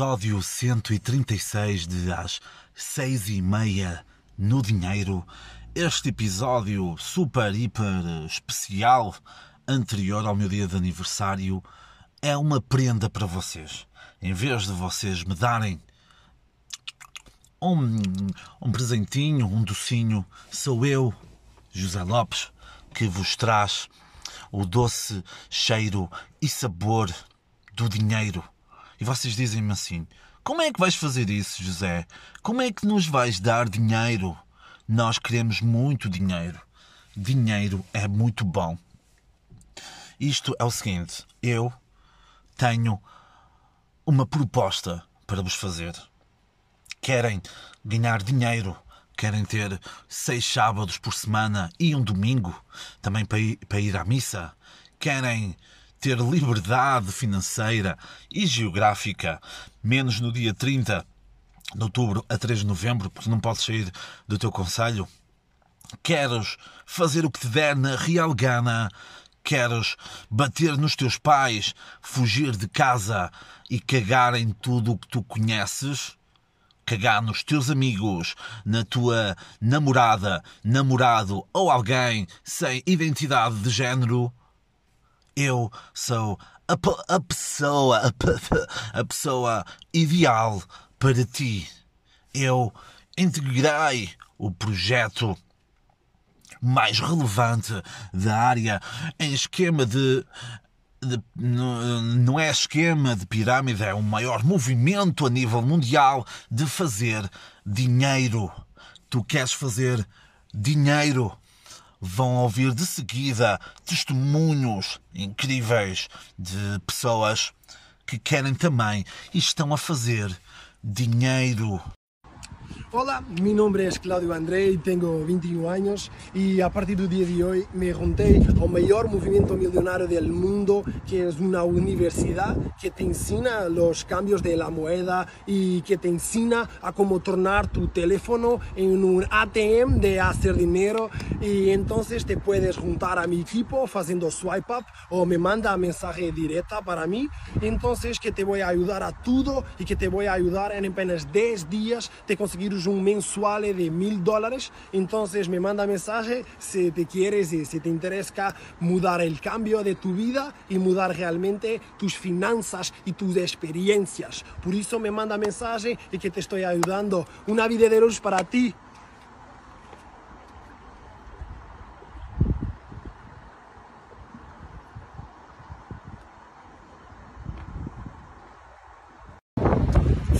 episódio 136 de às seis e meia no dinheiro. Este episódio super, hiper especial, anterior ao meu dia de aniversário, é uma prenda para vocês. Em vez de vocês me darem um, um presentinho, um docinho, sou eu, José Lopes, que vos traz o doce cheiro e sabor do dinheiro. E vocês dizem-me assim: como é que vais fazer isso, José? Como é que nos vais dar dinheiro? Nós queremos muito dinheiro. Dinheiro é muito bom. Isto é o seguinte: eu tenho uma proposta para vos fazer. Querem ganhar dinheiro? Querem ter seis sábados por semana e um domingo também para ir, para ir à missa? Querem ter liberdade financeira e geográfica, menos no dia 30 de outubro a 3 de novembro, porque não podes sair do teu conselho? Queres fazer o que te der na real gana? Queres bater nos teus pais, fugir de casa e cagar em tudo o que tu conheces? Cagar nos teus amigos, na tua namorada, namorado ou alguém sem identidade de género? Eu sou a, a pessoa, a, a pessoa ideal para ti. Eu integrei o projeto mais relevante da área em esquema de, de, não é esquema de pirâmide, é o maior movimento a nível mundial de fazer dinheiro. Tu queres fazer dinheiro? Vão ouvir de seguida testemunhos incríveis de pessoas que querem também e estão a fazer dinheiro. Hola, mi nombre es Claudio André, tengo 21 años y a partir del día de hoy me junté al mayor movimiento millonario del mundo, que es una universidad que te enseña los cambios de la moneda y que te enseña a cómo tornar tu teléfono en un ATM de hacer dinero. Y entonces te puedes juntar a mi equipo haciendo swipe up o me manda mensaje directa para mí, entonces que te voy a ayudar a todo y que te voy a ayudar en apenas 10 días de conseguir un mensual de mil dólares. Entonces me manda mensaje si te quieres y si te interesa mudar el cambio de tu vida y mudar realmente tus finanzas y tus experiencias. Por eso me manda mensaje y que te estoy ayudando. Una vida de luz para ti.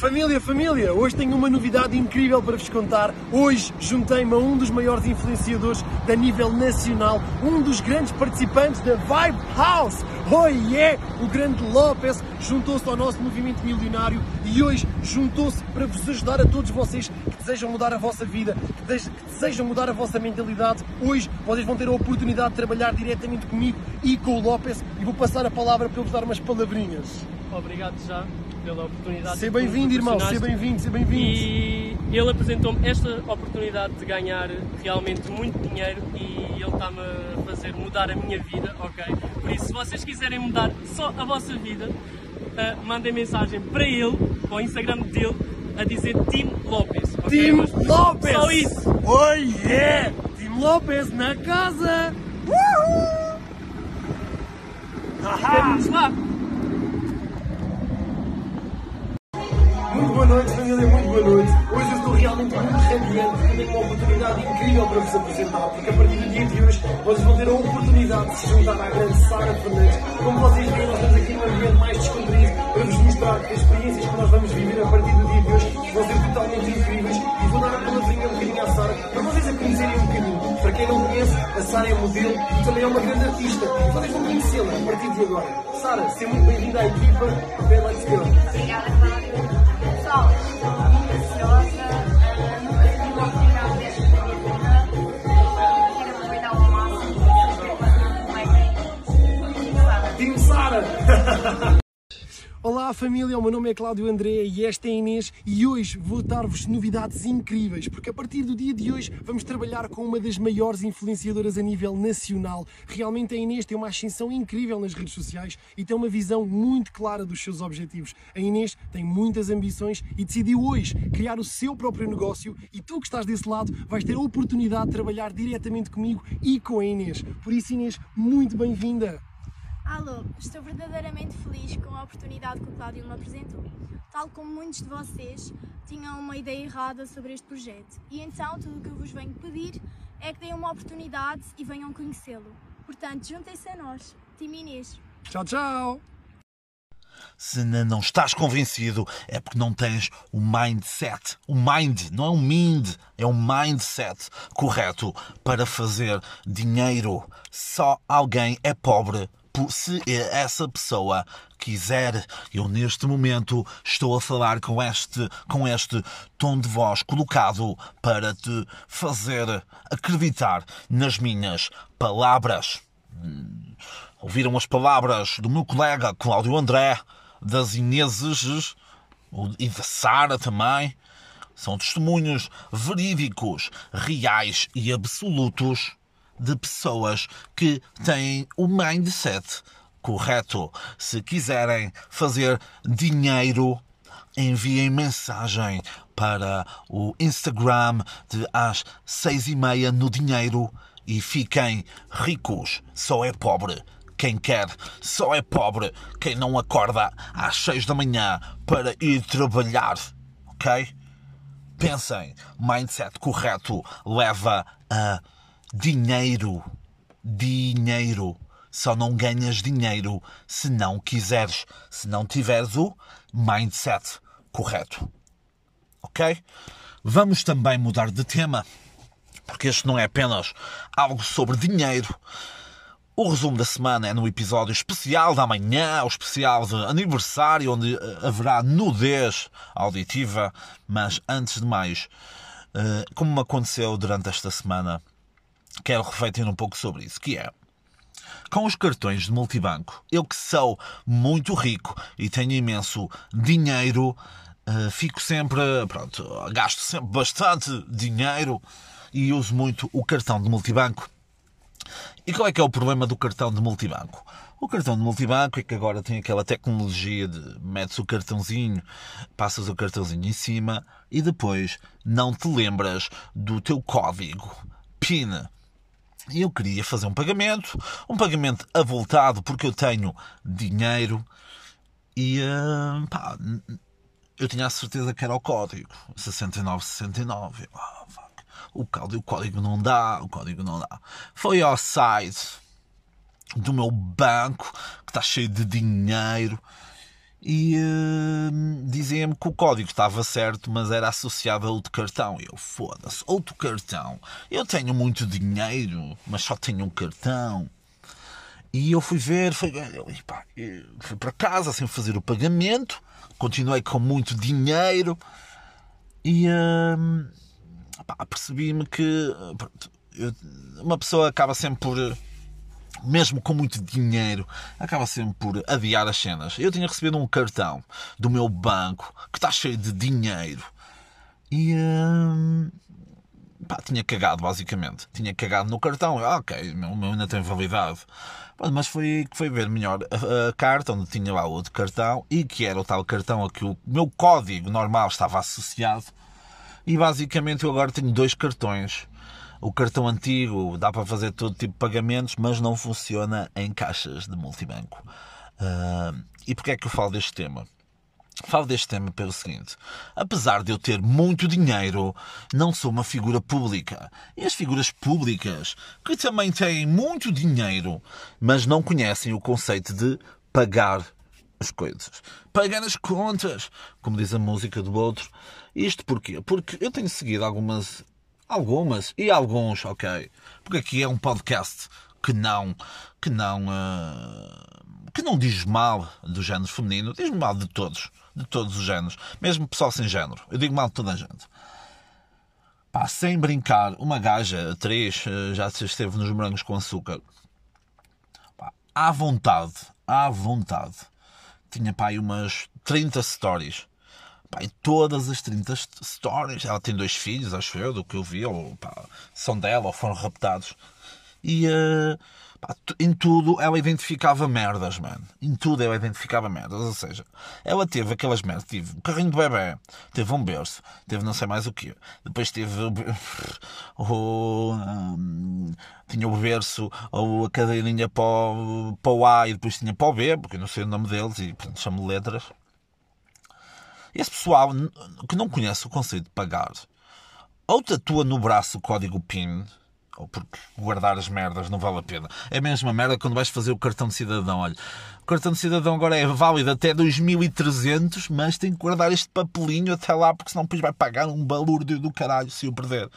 Família, família, hoje tenho uma novidade incrível para vos contar. Hoje juntei-me a um dos maiores influenciadores da nível nacional, um dos grandes participantes da Vibe House. Oh yeah! O grande Lopes juntou-se ao nosso movimento milionário e hoje juntou-se para vos ajudar a todos vocês que desejam mudar a vossa vida, que desejam mudar a vossa mentalidade. Hoje vocês vão ter a oportunidade de trabalhar diretamente comigo e com o Lopes e vou passar a palavra para ele vos dar umas palavrinhas. Obrigado já pela oportunidade. Seja bem-vindo, irmão, seja bem-vindo, seja bem-vindo. E ele apresentou-me esta oportunidade de ganhar realmente muito dinheiro e ele está-me a fazer mudar a minha vida, ok? Por isso, se vocês quiserem mudar só a vossa vida, uh, mandem mensagem para ele, para o Instagram dele, a dizer Tim Lopes. Okay? Tim Mas, Lopes! Só isso! Oh yeah! Tim Lopes na casa! Uhul! Vamos lá! Muito boa noite, família, muito boa noite. Hoje eu estou realmente muito radiante porque tenho uma oportunidade incrível para vos apresentar, porque a partir do dia de hoje vocês vão ter a oportunidade de se juntar à grande Sara Fernandes. Como vocês veem, nós estamos aqui num ambiente mais descontraído para vos mostrar que as experiências que nós vamos viver a partir do dia de hoje vão ser totalmente incríveis e vou dar a palavrinha um bocadinho à Sara para vocês a conhecerem um bocadinho. Para quem não conhece, a Sara é modelo e também é uma grande artista. Vocês vão conhecê-la a partir de agora. Sara, seja muito bem-vinda à equipa. Bem, let's. Obrigada, família, o meu nome é Cláudio André e esta é Inês e hoje vou dar-vos novidades incríveis, porque a partir do dia de hoje vamos trabalhar com uma das maiores influenciadoras a nível nacional. Realmente a Inês tem uma ascensão incrível nas redes sociais e tem uma visão muito clara dos seus objetivos. A Inês tem muitas ambições e decidiu hoje criar o seu próprio negócio e tu que estás desse lado vais ter a oportunidade de trabalhar diretamente comigo e com a Inês. Por isso Inês, muito bem-vinda! Alô, estou verdadeiramente feliz com a oportunidade que o Cláudio me apresentou. Tal como muitos de vocês tinham uma ideia errada sobre este projeto. E então tudo o que eu vos venho pedir é que deem uma oportunidade e venham conhecê-lo. Portanto, juntem-se a nós. Time Inês. Tchau, tchau! Se não estás convencido, é porque não tens o mindset. O mind, não é um mind, é um mindset correto para fazer dinheiro. Só alguém é pobre se essa pessoa quiser. Eu neste momento estou a falar com este, com este tom de voz colocado para te fazer acreditar nas minhas palavras. Ouviram as palavras do meu colega Cláudio André, das Ineses e da Sara também. São testemunhos verídicos, reais e absolutos de pessoas que têm o mindset correto. Se quiserem fazer dinheiro, enviem mensagem para o Instagram de às seis e meia no dinheiro e fiquem ricos. Só é pobre quem quer, só é pobre quem não acorda às seis da manhã para ir trabalhar. Ok? Pensem, mindset correto leva a dinheiro. Dinheiro. Só não ganhas dinheiro se não quiseres, se não tiveres o mindset correto. Ok? Vamos também mudar de tema, porque este não é apenas algo sobre dinheiro. O resumo da semana é no episódio especial da manhã, o especial de aniversário, onde eh, haverá nudez auditiva. Mas antes de mais, eh, como me aconteceu durante esta semana, quero refletir um pouco sobre isso, que é com os cartões de multibanco, eu que sou muito rico e tenho imenso dinheiro, uh, fico sempre, pronto, gasto sempre bastante dinheiro e uso muito o cartão de multibanco. E qual é que é o problema do cartão de multibanco? O cartão de multibanco é que agora tem aquela tecnologia de metes o cartãozinho, passas o cartãozinho em cima e depois não te lembras do teu código PIN eu queria fazer um pagamento, um pagamento avultado, porque eu tenho dinheiro e uh, pá, eu tinha a certeza que era o código 6969. Oh, o, código, o código não dá, o código não dá. Foi ao site do meu banco que está cheio de dinheiro e uh, diziam-me que o código estava certo, mas era associado a outro cartão. Eu, foda-se, outro cartão. Eu tenho muito dinheiro, mas só tenho um cartão. E eu fui ver, fui, fui para casa sem fazer o pagamento, continuei com muito dinheiro e uh, percebi-me que pronto, eu, uma pessoa acaba sempre por mesmo com muito dinheiro, acaba sempre por adiar as cenas. Eu tinha recebido um cartão do meu banco que está cheio de dinheiro e hum, pá, tinha cagado, basicamente. Tinha cagado no cartão. Ah, ok, o meu ainda tem validade. Mas foi que foi ver melhor a, a, carta onde tinha lá outro cartão e que era o tal cartão a que o meu código normal estava associado. E basicamente eu agora tenho dois cartões o cartão antigo dá para fazer todo tipo de pagamentos, mas não funciona em caixas de multibanco. Uh, e porquê é que eu falo deste tema? Falo deste tema pelo seguinte: apesar de eu ter muito dinheiro, não sou uma figura pública. E as figuras públicas, que também têm muito dinheiro, mas não conhecem o conceito de pagar as coisas. Pagar as contas, como diz a música do outro. Isto porquê? Porque eu tenho seguido algumas Algumas e alguns, ok. Porque aqui é um podcast que não, que não, uh, que não diz mal do género feminino, diz mal de todos, de todos os géneros, mesmo pessoal sem género. Eu digo mal de toda a gente. Pá, sem brincar, uma gaja, atriz, uh, já esteve nos morangos com açúcar. Pá, à vontade, à vontade, tinha pá, aí umas 30 stories. Pá, e todas as 30 stories, ela tem dois filhos, acho eu, do que eu vi, ou pá, são dela, ou foram raptados. E uh, pá, em tudo ela identificava merdas, mano. Em tudo ela identificava merdas. Ou seja, ela teve aquelas merdas. Teve um carrinho de bebê, teve um berço, teve não sei mais o quê. Depois teve o. Um, tinha o berço ou a cadeirinha para o, para o A e depois tinha para o B, porque eu não sei o nome deles e portanto chamo letras. Esse pessoal que não conhece o conceito de pagar, ou tatua no braço o código PIN, ou porque guardar as merdas não vale a pena. É a mesma merda quando vais fazer o cartão de cidadão. Olha, o cartão de cidadão agora é válido até 2300, mas tem que guardar este papelinho até lá, porque senão depois vai pagar um balúrdio do caralho se o perder.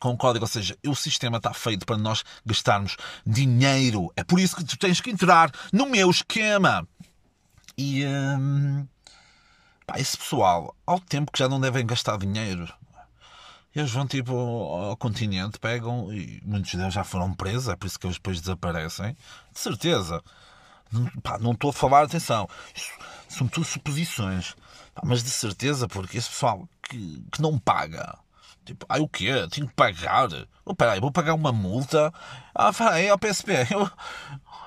Com o código, ou seja, o sistema está feito para nós gastarmos dinheiro. É por isso que tu tens que entrar no meu esquema. E. Hum, Pá, esse pessoal, ao tempo que já não devem gastar dinheiro, eles vão tipo ao continente, pegam e muitos deles já foram presos, é por isso que eles depois desaparecem. De certeza. Pá, não estou a falar, atenção, são tudo suposições, pá, mas de certeza, porque esse pessoal que, que não paga. Tipo, ai o quê? Tenho que pagar? Oh, peraí, vou pagar uma multa? Ah, peraí, ao PSP, eu,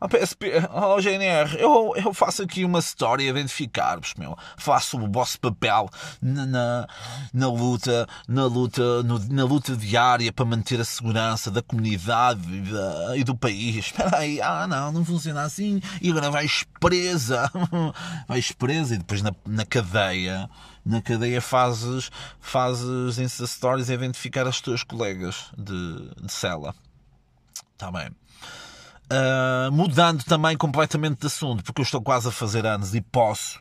a PSP, oh, GNR, eu, eu faço aqui uma história identificar-vos, meu. Faço o vosso papel na, na, na luta, na luta, no, na luta diária para manter a segurança da comunidade e, da, e do país. Espera aí, ah não, não funciona assim. E agora vais presa. vais presa e depois na, na cadeia na cadeia fazes, fazes Insta Stories a identificar as tuas colegas de, de cela. Está bem. Uh, mudando também completamente de assunto, porque eu estou quase a fazer anos e posso.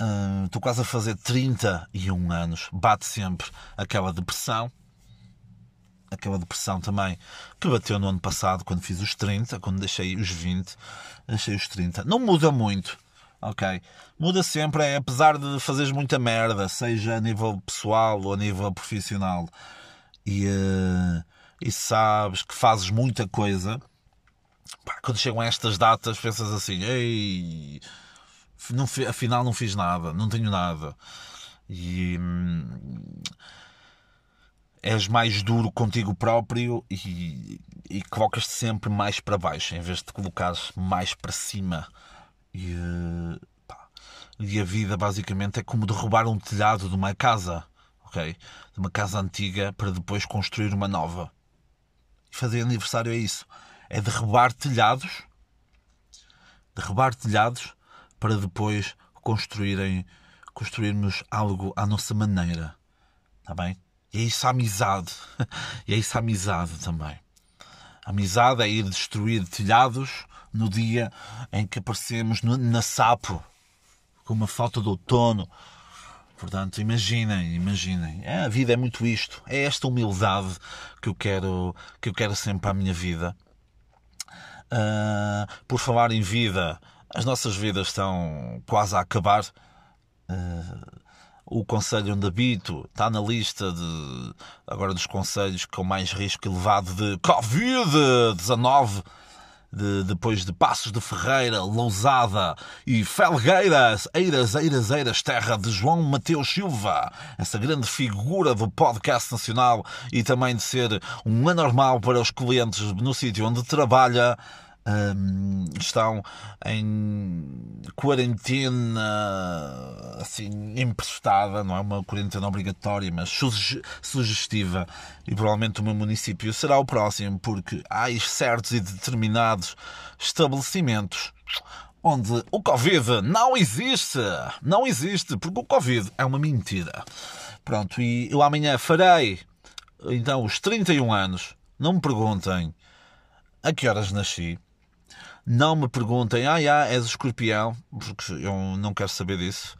Uh, estou quase a fazer 31 anos. Bate sempre aquela depressão. Aquela depressão também que bateu no ano passado, quando fiz os 30, quando deixei os 20, deixei os 30. Não muda muito, ok? Muda sempre, é, apesar de fazeres muita merda, seja a nível pessoal ou a nível profissional, e, uh, e sabes que fazes muita coisa Pá, quando chegam a estas datas, pensas assim: ei, não, afinal não fiz nada, não tenho nada. E hum, és mais duro contigo próprio e, e colocas-te sempre mais para baixo, em vez de te colocares mais para cima. E, pá, e a vida basicamente é como derrubar um telhado de uma casa, ok? De uma casa antiga para depois construir uma nova. E fazer aniversário é isso é derrubar telhados, derrubar telhados para depois construírem, construirmos algo à nossa maneira. Está bem? E é isso a amizade. E é isso a amizade também. A amizade é ir destruir telhados no dia em que aparecemos na sapo, com uma falta de outono. Portanto, imaginem, imaginem. É, a vida é muito isto. É esta humildade que eu quero, que eu quero sempre para a minha vida. Uh, por falar em vida, as nossas vidas estão quase a acabar. Uh, o Conselho onde habito está na lista de agora dos conselhos com mais risco elevado de Covid-19 de, depois de Passos de Ferreira, Lousada e Felgueiras, Eiras, Eiras, Eiras, terra de João Mateus Silva, essa grande figura do podcast nacional e também de ser um anormal para os clientes no sítio onde trabalha. Um, estão em quarentena assim emprestada, não é uma quarentena obrigatória, mas sugestiva, e provavelmente o meu município será o próximo, porque há certos e determinados estabelecimentos onde o Covid não existe, não existe, porque o Covid é uma mentira. Pronto, e eu amanhã farei então os 31 anos. Não me perguntem a que horas nasci, não me perguntem, ah, já, és escorpião, porque eu não quero saber disso.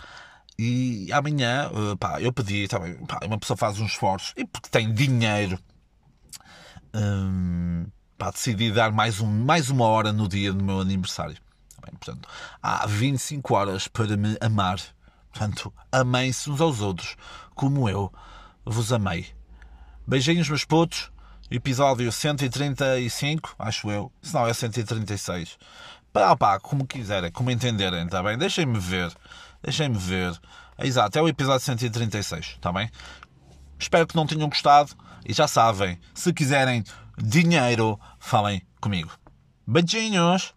E amanhã, eh, pá, eu pedi, bem, pá, uma pessoa faz um esforço, e porque tem dinheiro, hum, pá, decidi dar mais, um, mais uma hora no dia do meu aniversário. Tá bem, portanto, há 25 horas para me amar. Portanto, amem-se uns aos outros, como eu vos amei. Beijinhos, meus putos episódio 135, acho eu, se não é 136. Pá, pá, como quiserem, como entenderem, está bem? Deixem-me ver. Deixem-me ver. Exato, é o episódio 136, está bem? Espero que não tenham gostado e já sabem, se quiserem dinheiro, falem comigo. Beijinhos!